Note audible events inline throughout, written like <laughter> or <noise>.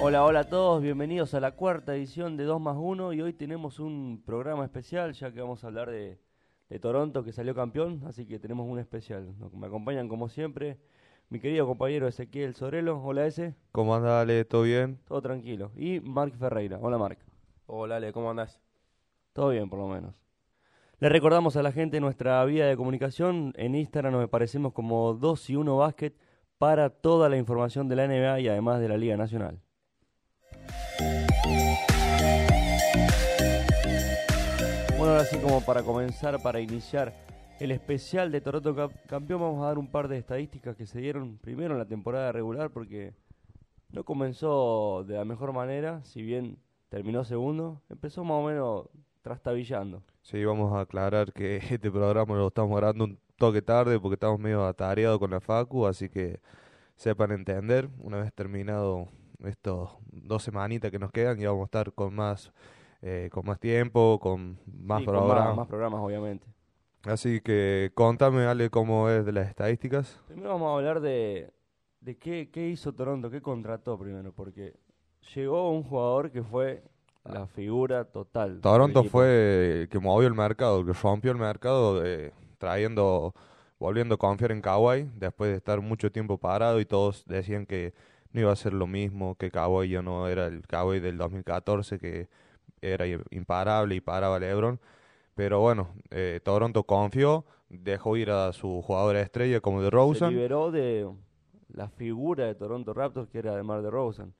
Hola, hola a todos, bienvenidos a la cuarta edición de 2 más 1 y hoy tenemos un programa especial ya que vamos a hablar de, de Toronto que salió campeón, así que tenemos un especial. Me acompañan como siempre mi querido compañero Ezequiel Sorelo, hola ese, ¿Cómo anda, Ale? ¿Todo bien? todo tranquilo, y Marc Ferreira, hola Marc. Hola Ale, ¿cómo andás? Todo bien, por lo menos. Le recordamos a la gente nuestra vía de comunicación. En Instagram nos parecemos como 2 y 1 Basket para toda la información de la NBA y además de la Liga Nacional. Bueno, ahora sí como para comenzar, para iniciar el especial de Toronto Campeón, vamos a dar un par de estadísticas que se dieron primero en la temporada regular porque no comenzó de la mejor manera, si bien terminó segundo, empezó más o menos trastabillando. Sí, vamos a aclarar que <laughs> este programa lo estamos grabando un toque tarde porque estamos medio atareados con la Facu, así que sepan entender. Una vez terminado estos dos semanitas que nos quedan, ya vamos a estar con más, eh, con más tiempo, con más Sí, con programas. más programas, obviamente. Así que contame, Ale, cómo es de las estadísticas. Primero vamos a hablar de, de qué, qué hizo Toronto, qué contrató primero, porque llegó un jugador que fue la figura total. Toronto fue el que movió el mercado, el que rompió el mercado, eh, trayendo, volviendo a confiar en Kawhi después de estar mucho tiempo parado y todos decían que no iba a ser lo mismo, que Kawhi ya no era el Kawhi del 2014, que era imparable y paraba LeBron. Pero bueno, eh, Toronto confió, dejó ir a su jugador estrella como de Se Rosen. liberó de la figura de Toronto Raptors, que era además de Rosen.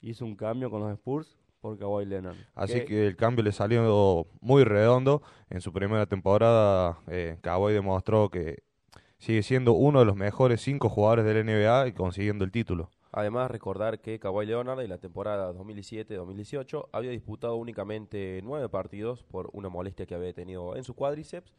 Hizo un cambio con los Spurs por Kawhi Leonard. Así que que el cambio le salió muy redondo. En su primera temporada, eh, Kawhi demostró que sigue siendo uno de los mejores cinco jugadores del NBA y consiguiendo el título. Además, recordar que Kawhi Leonard en la temporada 2017-2018 había disputado únicamente nueve partidos por una molestia que había tenido en su cuádriceps.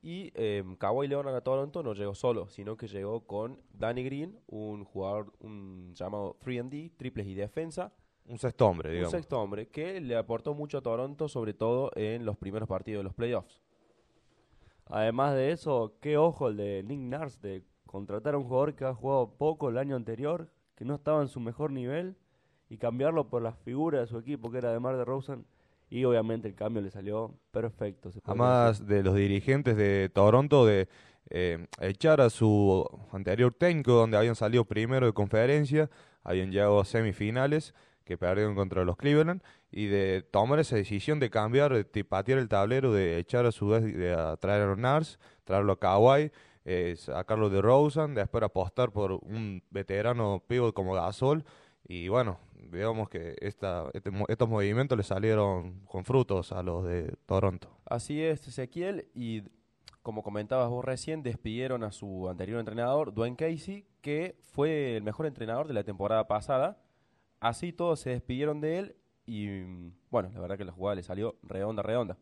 Y eh, Kawhi Leonard a Toronto no llegó solo, sino que llegó con Danny Green, un jugador un llamado 3D, triples y defensa, Un sexto hombre, un digamos. sexto hombre, que le aportó mucho a Toronto, sobre todo en los primeros partidos de los playoffs. Además de eso, qué ojo el de Nick Nurse de contratar a un jugador que ha jugado poco el año anterior, que no estaba en su mejor nivel, y cambiarlo por la figura de su equipo, que era de Mar de Rosen, y obviamente el cambio le salió perfecto. se Además de los dirigentes de Toronto de eh, echar a su anterior técnico, donde habían salido primero de conferencia, habían llegado a semifinales, que perdieron contra los Cleveland, y de tomar esa decisión de cambiar, de patear el tablero, de echar a su vez, de a traer a Nars, traerlo a Kawhi, eh, sacarlo de Rosen, después apostar por un veterano pivot como Gasol, y bueno, digamos que esta, este estos movimientos le salieron con frutos a los de Toronto. Así es, Ezequiel, y como comentabas vos recién, despidieron a su anterior entrenador, Dwayne Casey, que fue el mejor entrenador de la temporada pasada. Así todos se despidieron de él y bueno, la verdad que la jugada le salió redonda, redonda.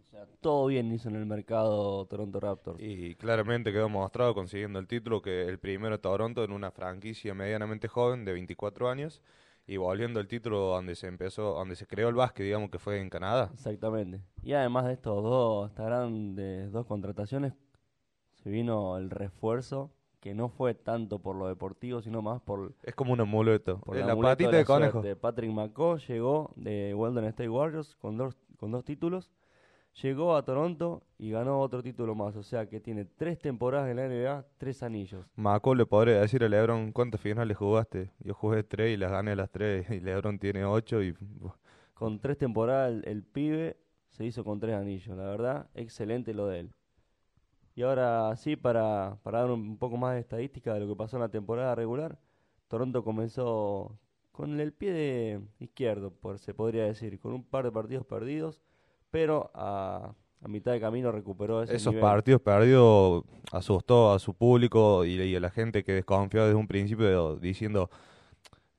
O sea, todo bien hizo en el mercado Toronto Raptors. Y claramente quedó mostrado consiguiendo el título que el primero Toronto en una franquicia medianamente joven de 24 años y volviendo el título donde se empezó, donde se creó el básquet, digamos que fue en Canadá. Exactamente. Y además de estos dos, estas grandes dos contrataciones, se vino el refuerzo, que no fue tanto por lo deportivo, sino más por, Es como un amuleto. por la amuleto patita la de conejo. suerte. Patrick McCaw llegó de Golden State Warriors con dos, con dos títulos. Llegó a Toronto y ganó otro título más. O sea que tiene tres temporadas en la NBA, tres anillos. Maco le podría decir a Lebron cuántas finales jugaste. Yo jugué tres y las gané las tres y Lebron tiene ocho y Con tres temporadas el, el pibe se hizo con tres anillos. La verdad, excelente lo de él. Y ahora sí, para, para dar un poco más de estadística de lo que pasó en la temporada regular, Toronto comenzó con el pie de izquierdo, por, se podría decir, con un par de partidos perdidos, pero a, a mitad de camino recuperó ese esos nivel. partidos perdidos asustó a su público y, y a la gente que desconfió desde un principio diciendo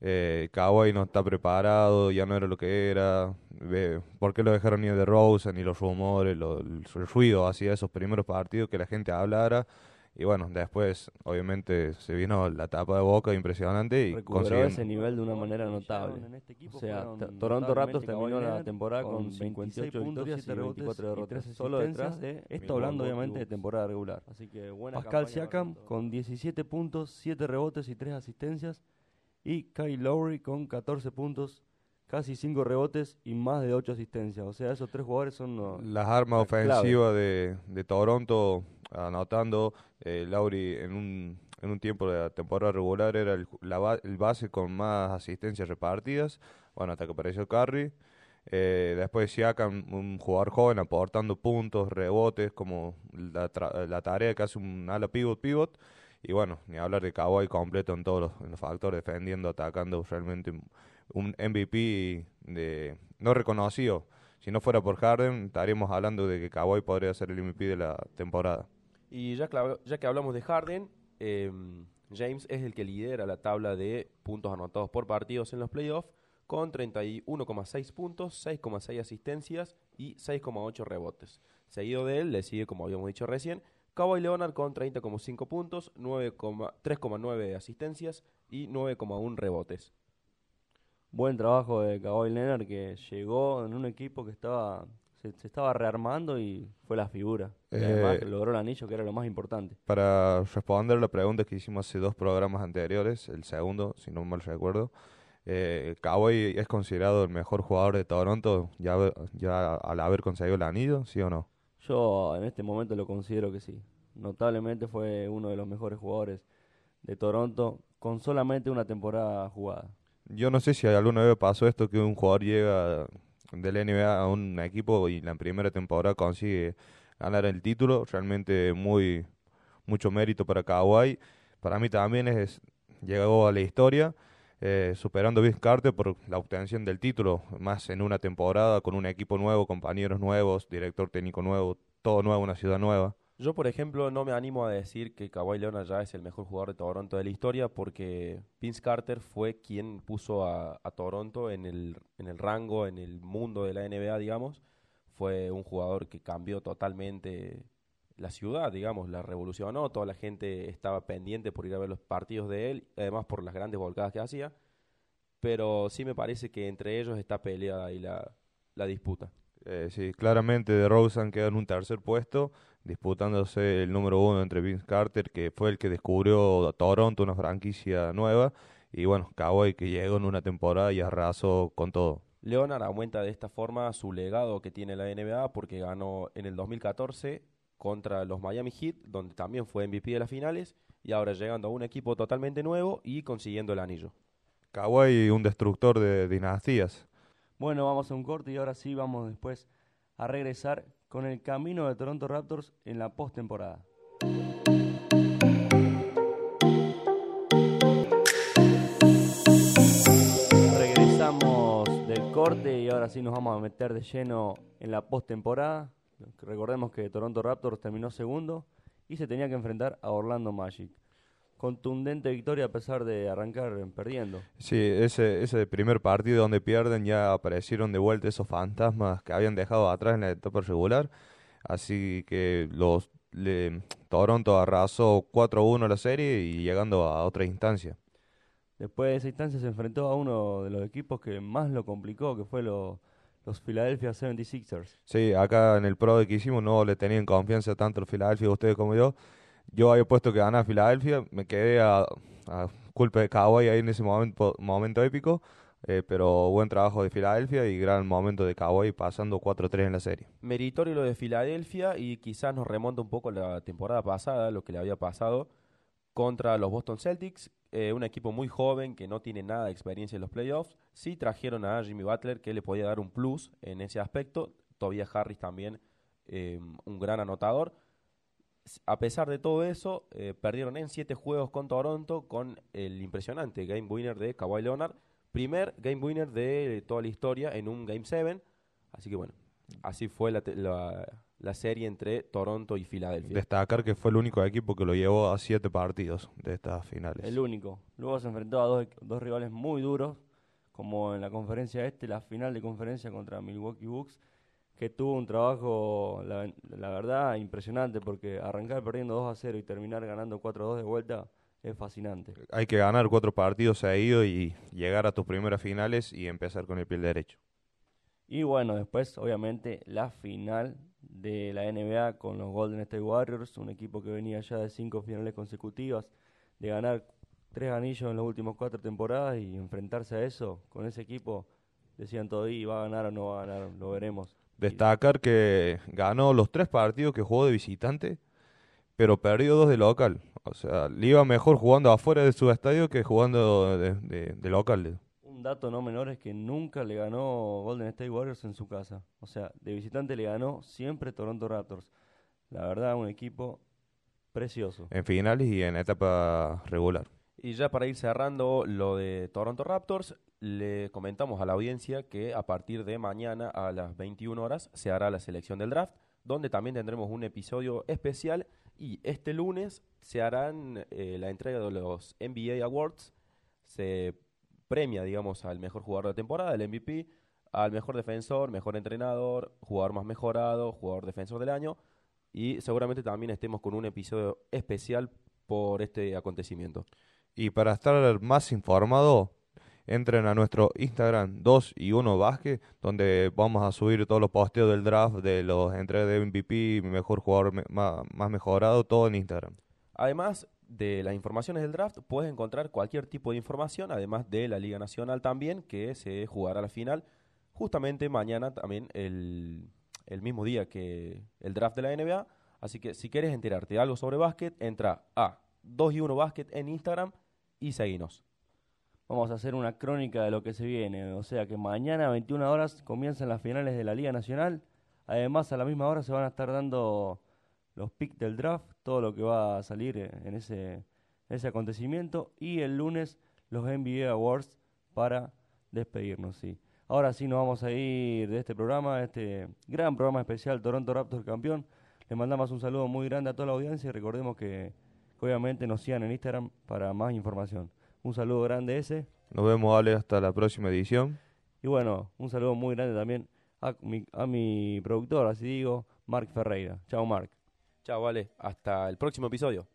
eh, Kawhi no está preparado, ya no era lo que era, ve, ¿por qué lo dejaron ir de Rosen y los rumores, lo- el, ruido hacia esos primeros partidos que la gente hablara Y bueno, después obviamente se vino la tapa de Boca impresionante y Recuperó ese nivel de una manera notable. O sea, Toronto Raptors terminó la temporada con 28 victorias y 24 derrotas. Solo detrás de, esto hablando obviamente de temporada regular. Así que buena Pascal Siakam con 17 puntos, 7 rebotes y 3 asistencias. Y Kyle Lowry con 14 puntos, casi 5 rebotes y más de 8 asistencias. O sea, esos tres jugadores son... los- las armas ofensivas de, de Toronto anotando. Eh, Lauri en un, en un tiempo de la temporada regular era el, la el base con más asistencias repartidas. Bueno, hasta que apareció Curry. Eh, después Siakam, un jugador joven aportando puntos, rebotes, como la, tra- la tarea que hace un ala pivot pivot. Y bueno, ni hablar de Kawhi completo en todos los, factores, defendiendo, atacando, realmente un- MVP de no reconocido. Si no fuera por Harden, estaríamos hablando de que Kawhi podría ser el MVP de la temporada. Y ya, ya que hablamos de Harden, em, James es el que lidera la tabla de puntos anotados por partidos en los playoffs con 31,6 puntos, 6,6 asistencias y 6,8 rebotes. Seguido de él, le sigue, como habíamos dicho recién, Kawhi Leonard con 30,5 puntos, 9,- 3,9 asistencias y 9,1 rebotes. Buen trabajo de Kawhi Leonard que llegó en un equipo que estaba se, se estaba rearmando y fue la figura. Eh, además logró el anillo que era lo más importante. Para responder la pregunta que hicimos hace dos programas anteriores, el segundo, si no mal recuerdo, eh, Kawhi es considerado el mejor jugador de Toronto ya, ya al haber conseguido el anillo, ¿sí o no? Yo en este momento lo considero que sí. Notablemente fue uno de los mejores jugadores de Toronto con solamente una temporada jugada. Yo no sé si alguna vez pasó esto que un jugador llega del NBA a un equipo y la primera temporada consigue ganar el título. Realmente muy mucho mérito para Kawhi. Para mí también es llegó a la historia eh, superando a Vince Carter por la obtención del título, más en una temporada con un equipo nuevo, compañeros nuevos, director técnico nuevo, todo nuevo, una ciudad nueva. Yo, por ejemplo, no me animo a decir que Kawhi Leonard ya es el mejor jugador de Toronto de la historia porque Vince Carter fue quien puso a, a Toronto en el, en el rango, en el mundo de la NBA, digamos. Fue un jugador que cambió totalmente la ciudad, digamos, la revolucionó. Toda la gente estaba pendiente por ir a ver los partidos de él, además por las grandes volcadas que hacía. Pero sí me parece que entre ellos está peleada ahí la, la disputa. Eh, sí, claramente de Rosen queda en un tercer puesto, disputándose el número uno entre Vince Carter, que fue el que descubrió a Toronto, una franquicia nueva, y bueno, Kawhi que llegó en una temporada y arrasó con todo. Leonard aumenta de esta forma su legado que tiene la NBA porque ganó en el 2014 contra los Miami Heat, donde también fue MVP de las finales, y ahora llegando a un equipo totalmente nuevo y consiguiendo el anillo. Kawhi, un destructor de dinastías. Bueno, vamos a un corte y ahora sí vamos después a regresar con el camino de Toronto Raptors en la postemporada. Regresamos del corte y ahora sí nos vamos a meter de lleno en la postemporada. Recordemos que Toronto Raptors terminó segundo y se tenía que enfrentar a Orlando Magic. Contundente victoria a pesar de arrancar perdiendo. Sí, ese, ese primer partido donde pierden ya aparecieron de vuelta esos fantasmas que habían dejado atrás en la etapa regular. Así que los le- Toronto arrasó 4-1 la serie y llegando a otra instancia. Después de esa instancia se enfrentó a uno de los equipos que más lo complicó, que fue lo- los Philadelphia 76ers. Sí, acá en el Pro de que hicimos no le tenían confianza tanto los Philadelphia ustedes como yo. Yo había puesto que ganaba Filadelfia, me quedé a, a culpa de Kawhi ahí en ese momento, momento épico, eh, pero buen trabajo de Filadelfia y gran momento de Kawhi pasando 4-3 en la serie. Meritorio lo de Filadelfia y quizás nos remonta un poco a la temporada pasada, lo que le había pasado contra los Boston Celtics, eh, un equipo muy joven que no tiene nada de experiencia en los playoffs. Sí trajeron a Jimmy Butler que le podía dar un plus en ese aspecto. Tobias Harris también eh, un gran anotador. A pesar de todo eso, eh, perdieron en siete juegos con Toronto con el impresionante game winner de Kawhi Leonard. Primer game winner de toda la historia en un Game 7. Así que bueno, así fue la- la serie entre Toronto y Filadelfia. Destacar que fue el único equipo que lo llevó a 7 partidos de estas finales. El único. Luego se enfrentó a dos, dos rivales muy duros, como en la conferencia este, la final de conferencia contra Milwaukee Bucks, que tuvo un trabajo, la, la verdad, impresionante, porque arrancar perdiendo 2 a 0 y terminar ganando 4 a 2 de vuelta es fascinante. Hay que ganar cuatro partidos seguidos y llegar a tus primeras finales y empezar con el pie derecho. Y bueno, después, obviamente, la final de la NBA con los Golden State Warriors, un equipo que venía ya de cinco finales consecutivas, de ganar tres anillos en las últimas cuatro temporadas y enfrentarse a eso con ese equipo, decían todo y va a ganar o no va a ganar, lo veremos. Destacar que ganó los tres partidos que jugó de visitante, pero perdió dos de local. O sea, le iba mejor jugando afuera de su estadio que jugando de, de- de local. Un dato no menor es que nunca le ganó Golden State Warriors en su casa. O sea, de visitante le ganó siempre Toronto Raptors. La verdad, un equipo precioso. En finales y en etapa regular. Y ya para ir cerrando lo de Toronto Raptors, le comentamos a la audiencia que a partir de mañana a las 21 horas se hará la selección del draft, donde también tendremos un episodio especial y este lunes se harán eh, la entrega de los NBA Awards. Se premia, digamos, al mejor jugador de la temporada, el MVP, al mejor defensor, mejor entrenador, jugador más mejorado, jugador defensor del año y seguramente también estemos con un episodio especial por este acontecimiento. Y para estar más informado, entren a nuestro Instagram 2 y 1 Basket, donde vamos a subir todos los posteos del draft, de los entregas de MVP, mejor jugador más, mejorado, todo en Instagram. Además de las informaciones del draft, puedes encontrar cualquier tipo de información, además de la Liga Nacional también, que se jugará la final justamente mañana también, el, el mismo día que el draft de la NBA. Así que si quieres enterarte de algo sobre básquet, entra a 2 y 1 Básquet en Instagram y seguinos. Vamos a hacer una crónica de lo que se viene. O sea que mañana a 21 horas comienzan las finales de la Liga Nacional. Además, a la misma hora se van a estar dando los picks del draft, todo lo que va a salir eh, en ese, ese acontecimiento. Y el lunes los NBA Awards para despedirnos. Sí. Ahora sí nos vamos a ir de este programa, este gran programa especial Toronto Raptors campeón. Le mandamos un saludo muy grande a toda la audiencia y recordemos que, que obviamente nos sigan en Instagram para más información. Un saludo grande ese. Nos vemos, Ale, hasta la próxima edición. Y bueno, un saludo muy grande también a mi, a mi productor, así digo, Mark Ferreira. Chao, Mark. Chao, vale. Hasta el próximo episodio.